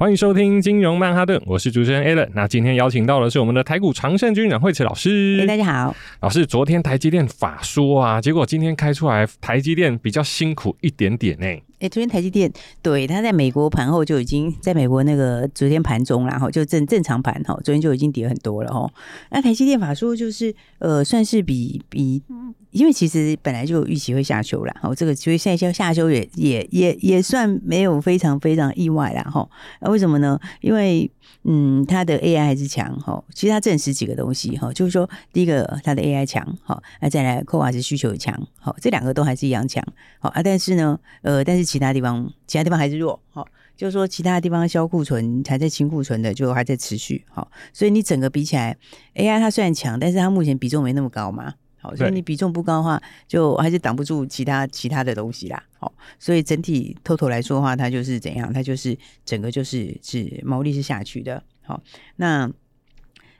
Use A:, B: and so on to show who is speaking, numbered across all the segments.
A: 欢迎收听金融曼哈顿，我是主持人 Alan。那今天邀请到的是我们的台股常胜军阮惠慈老
B: 师。大家好，
A: 老师，昨天台积电法说啊，结果今天开出来，台积电比较辛苦一点点呢。
B: 哎，昨天台积电对它在美国盘后就已经在美国那个昨天盘中然后就正正常盘哈，昨天就已经跌很多了哈。那台积电法说就是呃，算是比比。因为其实本来就预期会下修了，哈，这个所以现在下修也也也也算没有非常非常意外啦，哈。那为什么呢？因为嗯，它的 AI 还是强，哈。其实它证实几个东西，哈，就是说第一个它的 AI 强，哈，那再来 CoWoS 需求强，好，这两个都还是一样强，好啊。但是呢，呃，但是其他地方其他地方还是弱，哈，就是说其他地方销库存还在清库存的就还在持续，好，所以你整个比起来，AI 它虽然强，但是它目前比重没那么高嘛。好，所以你比重不高的话，就还是挡不住其他其他的东西啦。好，所以整体 total 来说的话，它就是怎样？它就是整个就是是毛利是下去的。好，那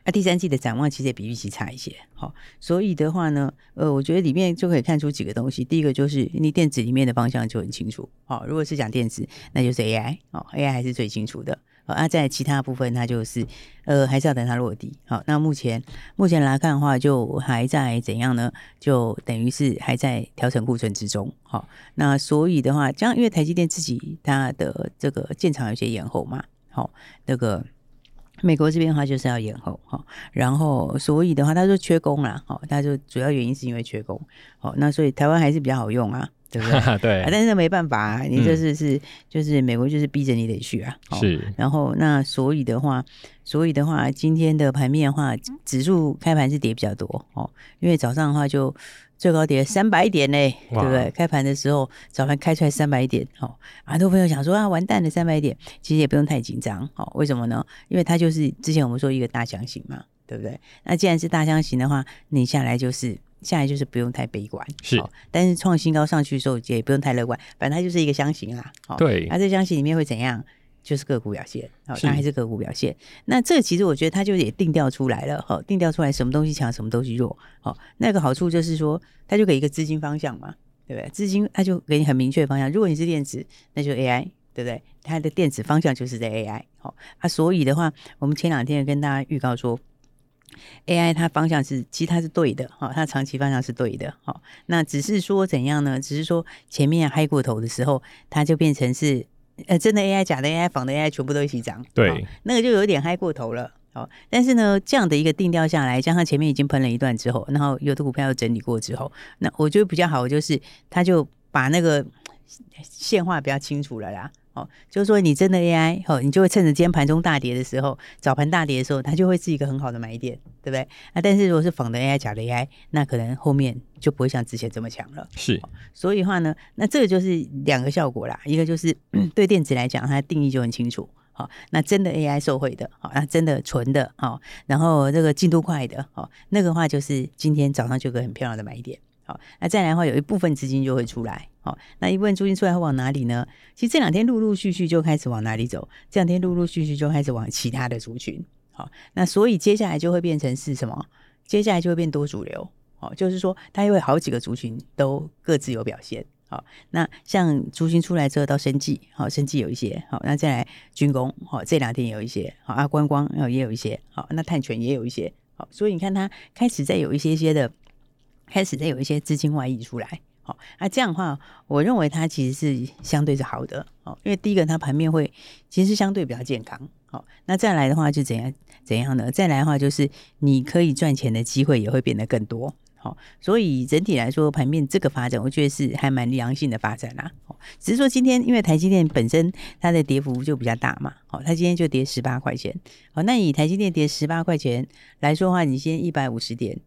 B: 那第三季的展望其实也比预期差一些。好，所以的话呢，呃，我觉得里面就可以看出几个东西。第一个就是你电子里面的方向就很清楚。好，如果是讲电子，那就是 AI。哦，AI 还是最清楚的。好啊，在其他部分，它就是，呃，还是要等它落地。好，那目前目前来看的话，就还在怎样呢？就等于是还在调整库存之中。好，那所以的话，将因为台积电自己它的这个建厂有些延后嘛。好，那个美国这边的话就是要延后。哈，然后所以的话，他说缺工啦。好，他说主要原因是因为缺工。好，那所以台湾还是比较好用啊。对不对？
A: 对、
B: 啊，但是没办法啊，你这是是、嗯、就是美国就是逼着你得去啊。
A: 是，
B: 然后那所以的话，所以的话，今天的盘面的话，指数开盘是跌比较多哦，因为早上的话就最高跌三百点嘞，对不对？开盘的时候早盘开出来三百点，哦，很多朋友想说啊，完蛋了三百点，其实也不用太紧张，哦，为什么呢？因为它就是之前我们说一个大箱型嘛，对不对？那既然是大箱型的话，你下来就是。下来就是不用太悲观，
A: 是，
B: 但是创新高上去的时候也不用太乐观，反正它就是一个箱型啦。
A: 对，
B: 那这箱型里面会怎样？就是个股表现，好，它还是个股表现。那这其实我觉得它就也定调出来了，哈，定调出来什么东西强，什么东西弱。好，那个好处就是说，它就给一个资金方向嘛，对不对？资金它就给你很明确的方向。如果你是电子，那就 AI，对不对？它的电子方向就是在 AI。好，啊，所以的话，我们前两天跟大家预告说。AI 它方向是，其实它是对的，哈，它长期方向是对的，哈。那只是说怎样呢？只是说前面嗨过头的时候，它就变成是，呃，真的 AI、假的 AI、仿的 AI 全部都一起涨，
A: 对，
B: 那个就有点嗨过头了，好。但是呢，这样的一个定调下来，加上前面已经喷了一段之后，然后有的股票又整理过之后，那我觉得比较好，就是它就把那个 线画比较清楚了啦。哦，就是说你真的 AI，哦，你就会趁着今天盘中大跌的时候，早盘大跌的时候，它就会是一个很好的买点，对不对？啊，但是如果是仿的 AI、假的 AI，那可能后面就不会像之前这么强了。
A: 是，
B: 哦，所以的话呢，那这个就是两个效果啦。一个就是 对电子来讲，它的定义就很清楚。好，哦，那真的 AI 受惠的，好，哦，那真的纯的，好，哦，然后这个进度快的，好，哦，那个话就是今天早上就有个很漂亮的买点。好那再来的话，有一部分资金就会出来。好，那一部分租金出来会往哪里呢？其实这两天陆陆续续就开始往哪里走？这两天陆陆续续就开始往其他的族群。好，那所以接下来就会变成是什么？接下来就会变多主流。好，就是说它因为好几个族群都各自有表现。好，那像租金出来之后到生计，好，生计有一些。好，那再来军工，好，这两天有一些。好，啊，观光也有一些。好，那碳权也有一些。好，所以你看它开始在有一些些的。开始在有一些资金外溢出来，好，那这样的话，我认为它其实是相对是好的，哦，因为第一个它盘面会其实相对比较健康，好，那再来的话就怎样怎样呢？再来的话就是你可以赚钱的机会也会变得更多，好，所以整体来说盘面这个发展，我觉得是还蛮良性的发展啦，哦，只是说今天因为台积电本身它的跌幅就比较大嘛，好，它今天就跌十八块钱，好，那以台积电跌十八块钱来说的话，你先一百五十点。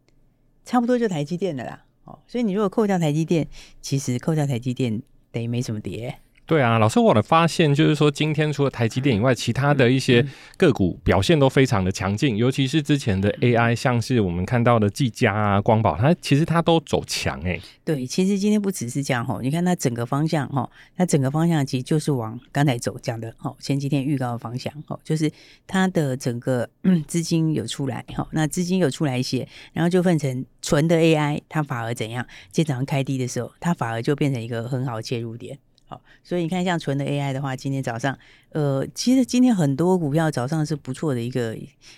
B: 差不多就台积电的啦，哦，所以你如果扣掉台积电，其实扣掉台积电等于没什么跌，
A: 对啊，老师，我的发现就是说，今天除了台积电以外，其他的一些个股表现都非常的强劲，尤其是之前的 AI，像是我们看到的技嘉啊、光宝，它其实它都走强哎。
B: 对，其实今天不只是这样哈，你看它整个方向哈，它整个方向其实就是往刚才走讲的哈，前几天预告的方向哈，就是它的整个 资金有出来哈，那资金有出来一些，然后就分成纯的 AI，它反而怎样？今天早上开低的时候，它反而就变成一个很好的切入点。所以你看，像纯的 AI 的话，今天早上，呃，其实今天很多股票早上是不错的一个，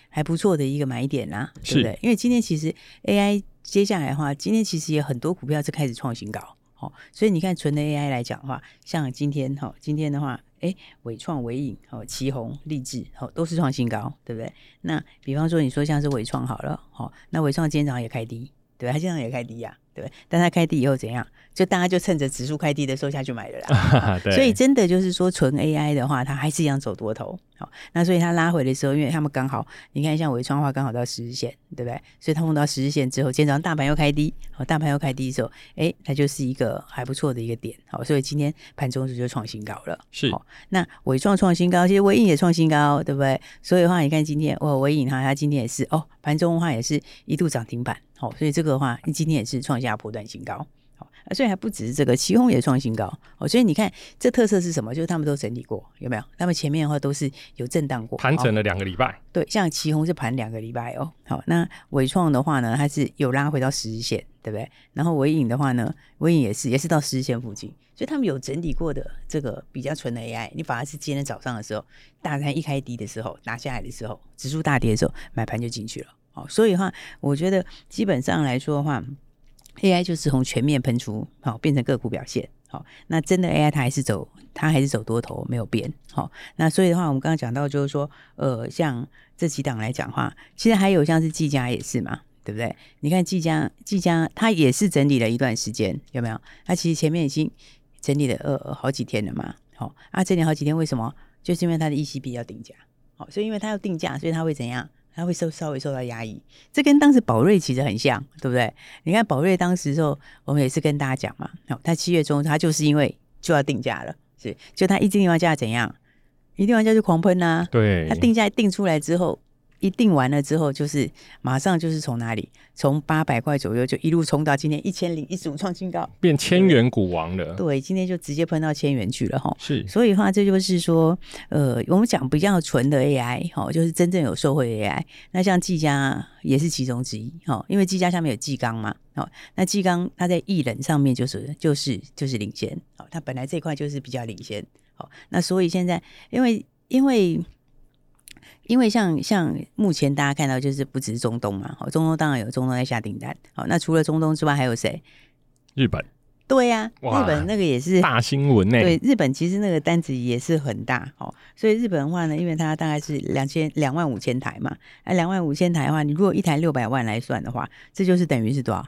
B: 还不错的一个买点啦，对不对？因为今天其实 AI 接下来的话，今天其实也很多股票是开始创新高，好，所以你看纯的 AI 来讲的话，像今天哈，今天的话，哎，伟创、伟影、好，奇鋐、力智，好，都是创新高，对不对？那比方说你说像是伟创好了，好，那伟创今天早上也开低，对，它今天早上也开低呀、啊。对，但它开低以后怎样？就大家就趁着指数开低的时候下去买的啦。所以真的就是说，纯 AI 的话，它还是一样走多头。好，那所以它拉回的时候，因为他们刚好，你看像伟创的话，刚好到十日线，对不对？所以它碰到十日线之后，今天早上大盘又开低，好，大盘又开低的时候，哎，它就是一个还不错的一个点。好，所以今天盘中就创新高了。
A: 是，
B: 那伟创创新高，其实微影也创新高，对不对？所以的话，你看今天哦，微影哈，它今天也是哦，盘中的话也是一度涨停板。好，所以这个的话，你今天也是创下波段新高。好，所以还不只是这个，奇宏也创新高。哦，所以你看这特色是什么？就是他们都整理过，有没有？他们前面的话都是有震荡过，
A: 盘整了两个礼拜。哦。
B: 对，像奇宏是盘两个礼拜哦。好，那伟创的话呢，它是有拉回到十日线，对不对？然后伟影的话呢，伟影也是也是到十日线附近，所以他们有整理过的这个比较纯的 AI。你反而是今天早上的时候，大盘一开低的时候，拿下来的时候，指数大跌的时候，买盘就进去了。好，所以的话，我觉得基本上来说的话，AI 就是从全面喷出，好变成个股表现。好，那真的 AI 它还是走，它还是走多头，没有变。好，那所以的话，我们刚刚讲到就是说，呃，像这几档来讲话，其实还有像是技嘉也是嘛，对不对？你看技嘉，技嘉它也是整理了一段时间，有没有？它其实前面已经整理了呃呃好几天了嘛。好，啊，整理好几天，为什么？就是因为它的 ECB 要定价。好，所以因为它要定价，所以它会怎样？它会受稍微受到压抑，这跟当时宝瑞其实很像，对不对？你看宝瑞当时时候，我们也是跟大家讲嘛，哦，他七月中他就是因为就要定价了，是，就他一定完价怎样？一定要价就狂喷呐、啊，
A: 对，
B: 他定价定出来之后。一定完了之后，就是马上就是从哪里，从八百块左右就一路冲到今天一千零一十五创新高，
A: 变千元股王了。
B: 对，今天就直接喷到千元去了哈。
A: 是，
B: 所以的话，这就是说，呃，我们讲比较纯的 AI 哈，就是真正有受惠的 AI。那像技嘉也是其中之一哈，因为技嘉下面有技刚嘛，哦，那技刚它在艺人上面就是就是就是领先，哦，它本来这块就是比较领先，好，那所以现在因为因为。因为像像目前大家看到就是不只是中东嘛，好，中东当然有中东在下订单，好，那除了中东之外还有谁？
A: 日本。
B: 对呀、啊，日本那个也是
A: 大新闻呢。
B: 对，日本其实那个单子也是很大，哦，所以日本的话呢，因为它大概是两千两万五千台嘛，那两万五千台的话，你如果一台六百万来算的话，这就是等于是多少？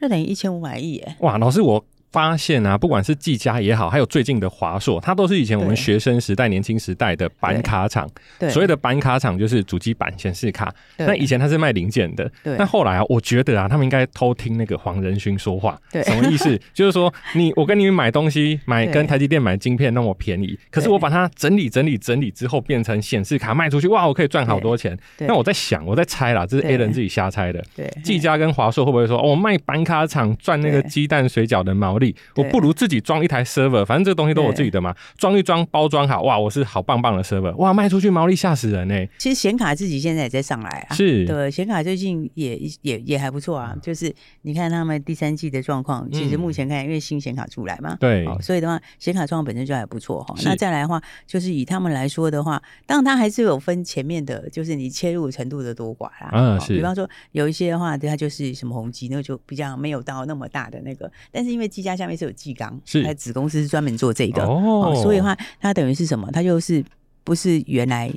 B: 就等于一千五百亿耶！
A: 哇，老师我。发现啊，不管是技嘉也好，还有最近的华硕，它都是以前我们学生时代、年轻时代的板卡厂。对，所谓的板卡厂就是主机板、显示卡。那以前它是卖零件的。对。那后来啊，我觉得啊，他们应该偷听那个黄仁勋说话。对。什么意思？就是说，你我跟你们买东西，买跟台积电买晶片那么便宜，可是我把它整理、整理、整理之后，变成显示卡卖出去，哇，我可以赚好多钱。那我在想，我在猜啦，这是 A 人自己瞎猜的。对。技嘉跟华硕会不会说，我卖板卡厂赚那个鸡蛋水饺的毛利？我不如自自己装一台 server，反正这个东西都我自己的嘛，装一装包装好，哇，我是好棒棒的 server，哇，卖出去毛利吓死人呢、欸。
B: 其实显卡自己现在也在上来啊，
A: 是
B: 对，显卡最近也也也还不错啊，就是你看他们第三季的状况，其实目前看因为新显卡出来嘛，
A: 嗯、对，
B: 所以的话显卡状况本身就还不错哈。那再来的话，就是以他们来说的话，当然它还是有分前面的，就是你切入程度的多寡啦。嗯，是。比方说有一些的话，它就是什么宏基，那就比较没有到那么大的那个，但是因为技嘉下面是有技钢。是，他子公司是专门做这个哦，哦，所以的话，它等于是什么？它就是不是原来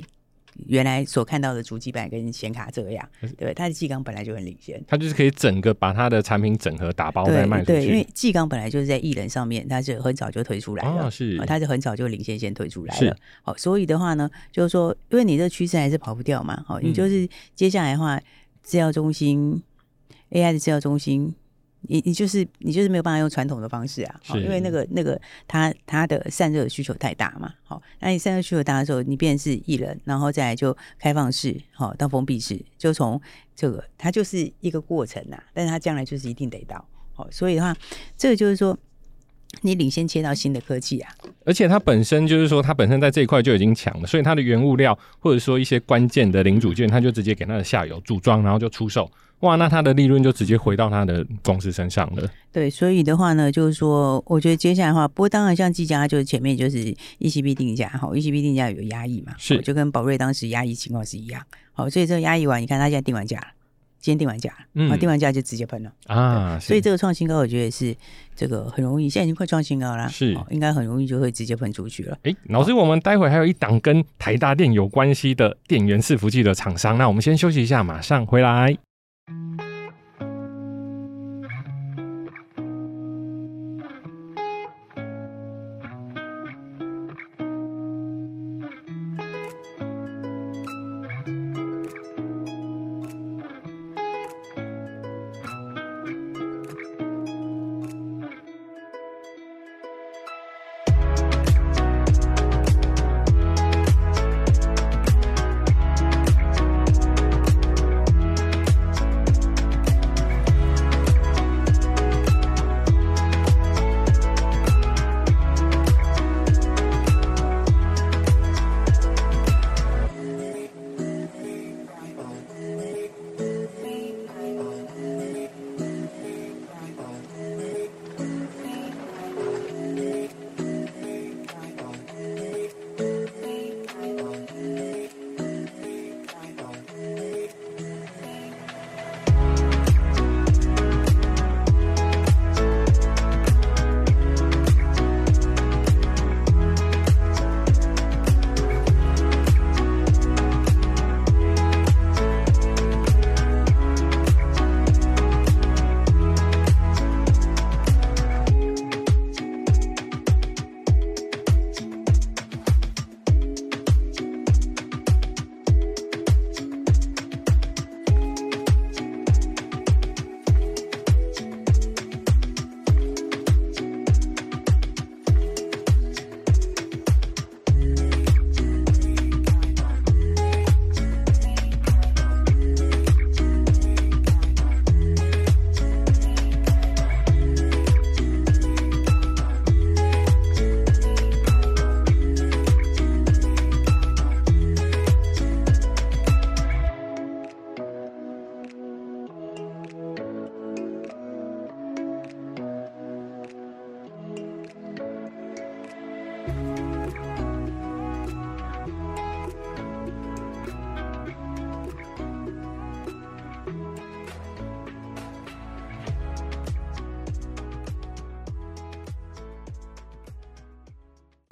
B: 原来所看到的主机板跟显卡这样，对，它的技钢本来就很领先，
A: 它就是可以整个把它的产品整合打包再卖出去。
B: 对，对，因为技钢本来就是在艺人上面，它是很早就推出来的，哦、是，它是很早就领先先推出来了。好，所以的话呢，就是说，因为你这趋势还是跑不掉嘛，好，你就是接下来的话，资料中心 AI 的资料中心。你你就是你就是没有办法用传统的方式啊，好，因为那个那个它它的散热需求太大嘛，好，那你散热需求大的时候，你变成是一人，然后再来就开放式，好到封闭式，就从这个它就是一个过程呐，但是它将来就是一定得到，好，所以的话，这个就是说你领先切到新的科技啊，
A: 而且它本身就是说它本身在这一块就已经强了，所以它的原物料或者说一些关键的零组件，它就直接给它的下游组装，然后就出售。哇，那它的利润就直接回到它的公司身上了。
B: 对，所以的话呢，就是说，我觉得接下来的话，不过当然像技嘉，就是前面就是 ECB 定价，好，ECB 定价有压抑嘛，
A: 是，
B: 就跟宝瑞当时压抑情况是一样。好，所以这个压抑完，你看它现在定完价了，今天定完价，嗯，定完价就直接喷了
A: 啊。
B: 所以这个创新高，我觉得也是这个很容易，现在已经快创新高了，
A: 是，
B: 应该很容易就会直接喷出去了。
A: 哎，老师，我们待会还有一档跟台大电有关系的电源伺服器的厂商，那我们先休息一下，马上回来。Thank you.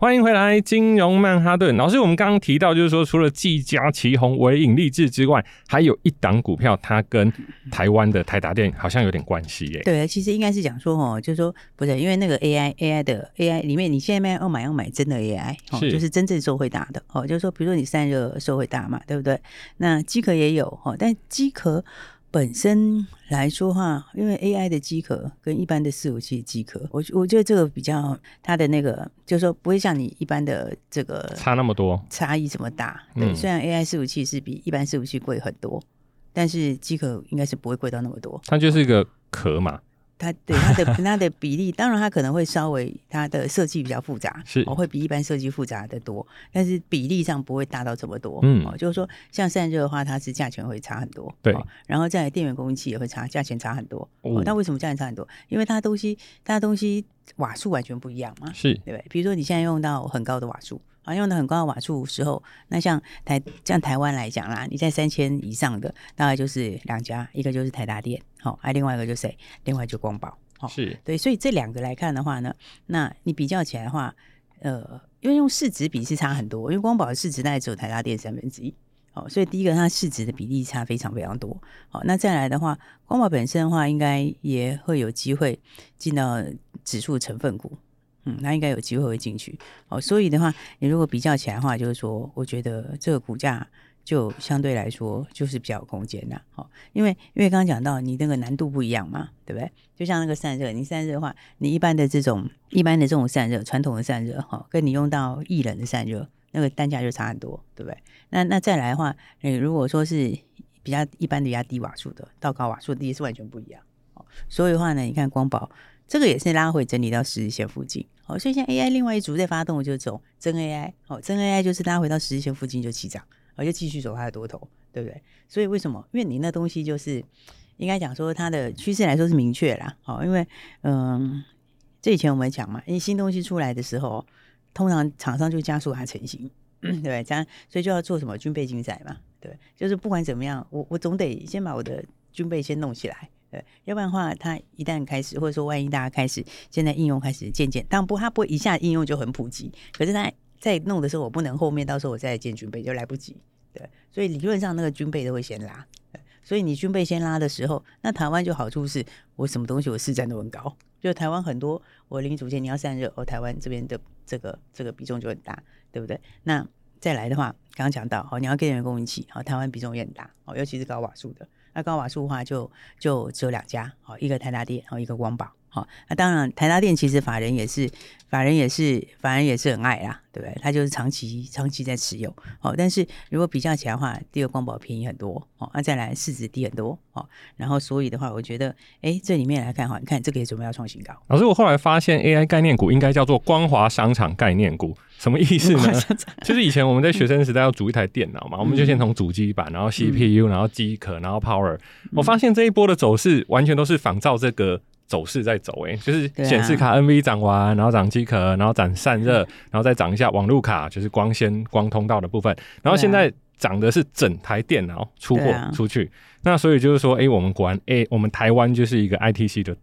A: 欢迎回来，金融曼哈顿老师。我们刚刚提到，就是说，除了技嘉、奇鋐、纬颖、力志之外，还有一档股票，它跟台湾的台达电好像有点关系耶。
B: 对，其实应该是讲说，哦，就是说，不是因为那个 AI AI 的 AI 里面，你现在要买要买真的 AI，哦，就是真正受惠大的哦，就是说，比如说你散热受惠大嘛，对不对？那机壳也有哦，但机壳。本身来说话，因为 AI 的机壳跟一般的伺服器的机壳，我我觉得这个比较它的那个，就是说不会像你一般的这个
A: 差那么多，
B: 差异这么大。对，虽然 AI 伺服器是比一般伺服器贵很多，但是机壳应该是不会贵到那么多。
A: 它就是一个壳嘛。
B: 它对它的它的比例，当然它可能会稍微它的设计比较复杂，
A: 是
B: 哦，会比一般设计复杂的多，但是比例上不会大到这么多。嗯，哦，就是说像散热的话，它是价钱会差很多，
A: 对，
B: 然后再来电源供应器也会差，价钱差很多。哦，那为什么价钱差很多？因为它东西它东西瓦数完全不一样嘛，
A: 是
B: 对不对？比如说你现在用到很高的瓦数。啊，用的很高的瓦数时候，那像台像台湾来讲啦，你在三千以上的大概就是两家，一个就是台达电，好，还另外一个就是谁？另外就光宝，好，
A: 是
B: 对，所以这两个来看的话呢，那你比较起来的话，呃，因为用市值比是差很多，因为光宝的市值大概只有台达电三分之一，好，所以第一个它市值的比例差非常非常多，好，那再来的话，光宝本身的话，应该也会有机会进到指数成分股。嗯，那应该有机会会进去哦。所以的话，你如果比较起来的话，就是说，我觉得这个股价就相对来说就是比较有空间呐。好，因为因为刚刚讲到你那个难度不一样嘛，对不对？就像那个散热，你散热的话，你一般的这种一般的这种散热，传统的散热哈，跟你用到液冷的散热，那个单价就差很多，对不对？那那再来的话，你如果说是比较一般的压低瓦数的到高瓦数的也是完全不一样。所以的话呢，你看光宝这个也是拉回整理到十日线附近。好，所以像 AI 另外一组在发动，就走真 AI。好，真 AI 就是拉回到十日线附近就起涨，而就继续走它的多头，对不对？所以为什么？因为你那东西就是应该讲说它的趋势来说是明确啦。好，因为嗯，这以前我们讲嘛，因为新东西出来的时候，通常厂商就加速它成型，对不对？这样所以就要做什么军备竞赛嘛，对，就是不管怎么样，我我总得先把我的军备先弄起来。对，要不然的话，它一旦开始，或者说万一大家开始现在应用开始渐渐，当然不，它不会一下应用就很普及。可是它在弄的时候，我不能后面到时候我再建军备就来不及。对，所以理论上那个军备都会先拉。所以你军备先拉的时候，那台湾就好处是我什么东西我市占都很高。就台湾很多我零组件你要散热，哦，台湾这边的这个这个比重就很大，对不对？那再来的话，刚刚讲到哦，你要电源供应器，好，台湾比重也很大，哦，尤其是高瓦数的。那高瓦数的话就，就只有两家，好，一个台达电，好，一个光宝，好，那当然台达电其实法人也是，法人也是，法人也是很爱啦，对不对？他就是长期长期在持有，哦，但是如果比较起来的话，第二光宝便宜很多，哦，那再来市值低很多，哦，然后所以的话，我觉得，哎，这里面来看哈，你看这个也准备要创新高。
A: 老师，我后来发现 AI 概念股应该叫做光华商场概念股。什么意思呢？就是以前我们在学生时代要组一台电脑嘛，我们就先从主机板，然后 CPU，然后机壳，然后 Power。我发现这一波的走势完全都是仿照这个走势在走，诶，就是显示卡 NV 涨完，然后涨机壳，然后涨散热，然后再涨一下网路卡，就是光纤光通道的部分，然后现在涨的是整台电脑出货出去。那所以就是说，哎，我们果然，哎，我们台湾就是一个 ITC 的。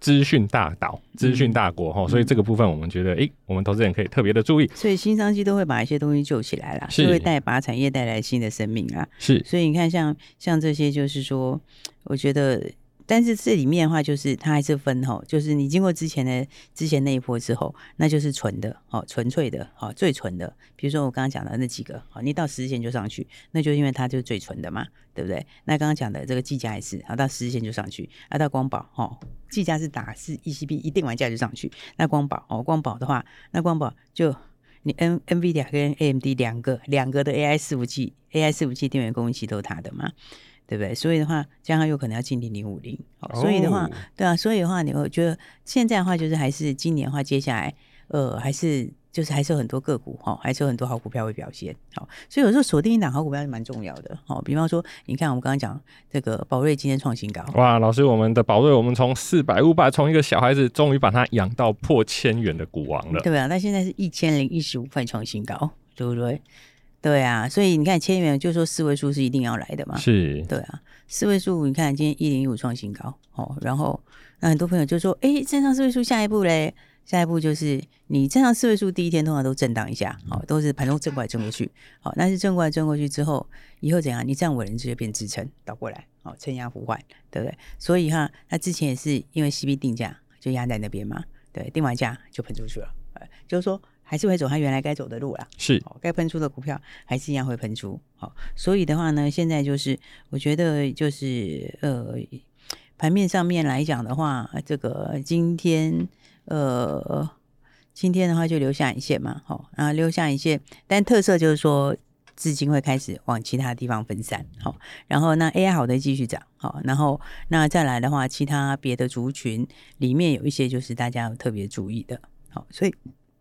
A: 资讯大岛，资讯大国哈，嗯、所以这个部分我们觉得，哎、欸，我们投资人可以特别的注意。
B: 所以新商机都会把一些东西救起来了，是会带把产业带来新的生命啊。
A: 是，
B: 所以你看像，像像这些，就是说，我觉得。但是这里面的话，就是它还是分吼，就是你经过之前的之前那一波之后，那就是纯的，哦，纯粹的，哦，最纯的。比如说我刚刚讲的那几个，哦，你到十日线就上去，那就因为它就是最纯的嘛，对不对？那刚刚讲的这个技嘉也是，啊，到十日线就上去，啊，到光宝，哦，技嘉是打是 ECB 一定完价就上去，那光宝，哦，光宝的话，那光宝就你 N NVIDIA 跟 AMD 两个两个的 AI 四五 G A I 四五 G 电源供应器都是它的嘛。对不对？所以的话，加上有可能要进零零五零。所以的话，对啊，所以的话，你会觉得现在的话，就是还是今年的话，接下来呃，还是就是还是有很多个股哈，还是有很多好股票会表现。好，所以有时候锁定一档好股票是蛮重要的。好，比方说，你看我们刚刚讲这个宝瑞今天创新高。
A: 哇，老师，我们的宝瑞，我们从四百五百，从一个小孩子，终于把它养到破千元的股王了。
B: 对啊，那现在是一千零一十五块创新高，对不对？对啊，所以你看千元，就说四位数是一定要来的嘛。
A: 是，
B: 对啊，四位数，你看今天一零一五创新高哦，然后那很多朋友就说，哎，站上四位数，下一步嘞？下一步就是你站上四位数，第一天通常都震荡一下，好、哦，都是盘中震过来震过去，好、哦，但是震过来震过去之后，以后怎样？你站稳了，直接变支撑，倒过来，好、哦，撑压互换，对不对？所以哈，那之前也是因为 CB 定价就压在那边嘛，对，定完价就喷出去了，就是说。还是会走他原来该走的路啦，
A: 是，
B: 该喷出的股票还是一样会喷出，好，所以的话呢，现在就是我觉得就是呃，盘面上面来讲的话，这个今天呃，今天的话就留下影线嘛，好，啊，留下影线，但特色就是说资金会开始往其他地方分散，好，然后那 AI 好的继续涨，好，然后那再来的话，其他别的族群里面有一些就是大家要特别注意的，好，所以。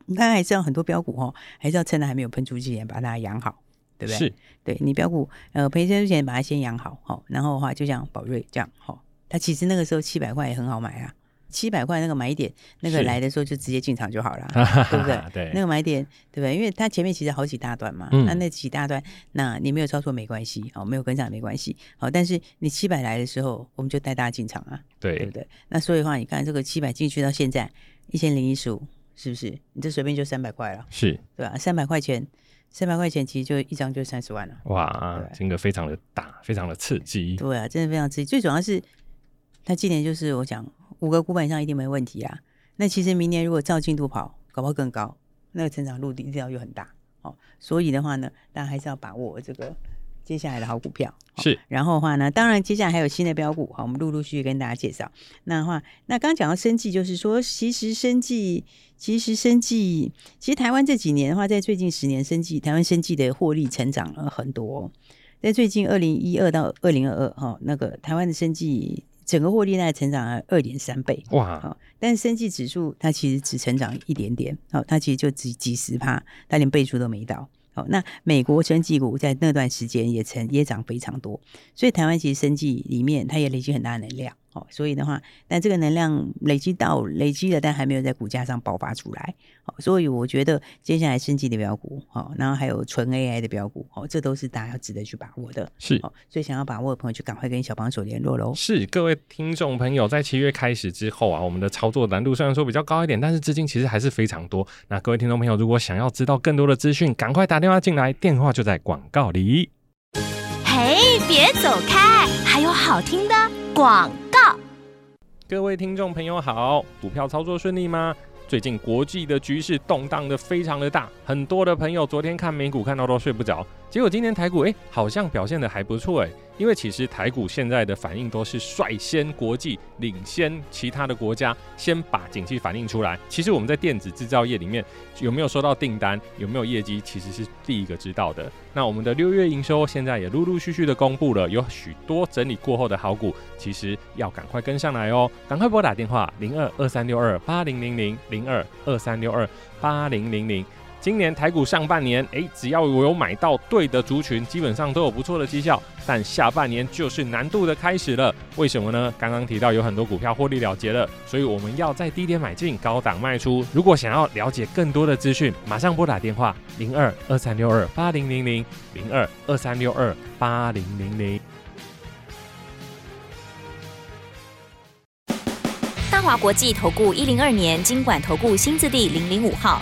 B: 你看，还是要很多标股哦，还是要趁它还没有喷出之前把它养好，对不对？是，对你标股呃赔钱之前把它先养好，好，然后的话就像宝瑞这样，好，它其实那个时候七百块也很好买啊，七百块那个买点，那个来的时候就直接进场就好了，是对不对？对，那个买点，对不对？因为它前面其实好几大段嘛，嗯、那那几大段，那你没有操作没关系，哦，没有跟上没关系，好，但是你七百来的时候，我们就带大家进场啊，对，对不对？那所以的话，你看这个七百进去到现在一千零一十五。是不是？你这随便就三百块了，
A: 是
B: 对吧？三百块钱，三百块钱其实就一张就三十万了。
A: 哇，金额非常的大，非常的刺激。
B: 对啊，真的非常刺激。最主要是，他今年就是我讲五个股本上一定没问题啊。那其实明年如果照进度跑，搞不好更高，那个成长路径一定要又很大。哦，所以的话呢，大家还是要把握这个接下来的好股票。
A: 是，
B: 然后的话呢，当然接下来还有新的标股，好，我们陆陆续续跟大家介绍。那的话，那刚刚讲到生计，就是说，其实生计，其实生计，其实台湾这几年的话，在最近十年，生计台湾生计的获利成长了很多。在最近二零一二到二零二二，哈，那个台湾的生计整个获利大概成长了二点三倍，哇！好，但是生计指数它其实只成长一点点，好，它其实就只几十趴，它连倍数都没到。好，那美国生技股在那段时间也成也涨非常多，所以台湾其实生技里面它也累积很大能量。哦，所以的话，但这个能量累积到累积了，但还没有在股价上爆发出来。好，所以我觉得接下来升级的标股，好，然后还有纯 AI 的标股，哦，这都是大家要值得去把握的。
A: 是，
B: 所以想要把握的朋友，就赶快跟小帮手联络喽。
A: 是，各位听众朋友，在七月开始之后啊，我们的操作难度虽然说比较高一点，但是资金其实还是非常多。那各位听众朋友，如果想要知道更多的资讯，赶快打电话进来，电话就在广告里。
C: 嘿，别走开，还有好听的广告。
A: 各位听众朋友好，股票操作顺利吗？最近国际的局势动荡的非常的大，很多的朋友昨天看美股看到都睡不着，结果今天台股哎、好像表现得还不错哎。因为其实台股现在的反应都是率先国际领先其他的国家，先把景气反映出来。其实我们在电子制造业里面有没有收到订单，有没有业绩，其实是第一个知道的。那我们的六月营收现在也陆陆续续的公布了，有许多整理过后的好股，其实要赶快跟上来哦，赶快拨打电话零二二三六二八零零零零二二三六二八零零零。今年台股上半年，诶，只要我有买到对的族群，基本上都有不错的绩效。但下半年就是难度的开始了，为什么呢？刚刚提到有很多股票获利了结了，所以我们要在低点买进，高档卖出。如果想要了解更多的资讯，马上拨打电话零二二三六二八零零零零二二三六二八零零零。
C: 大华国际投顾一零二年经管投顾新字第零零五号。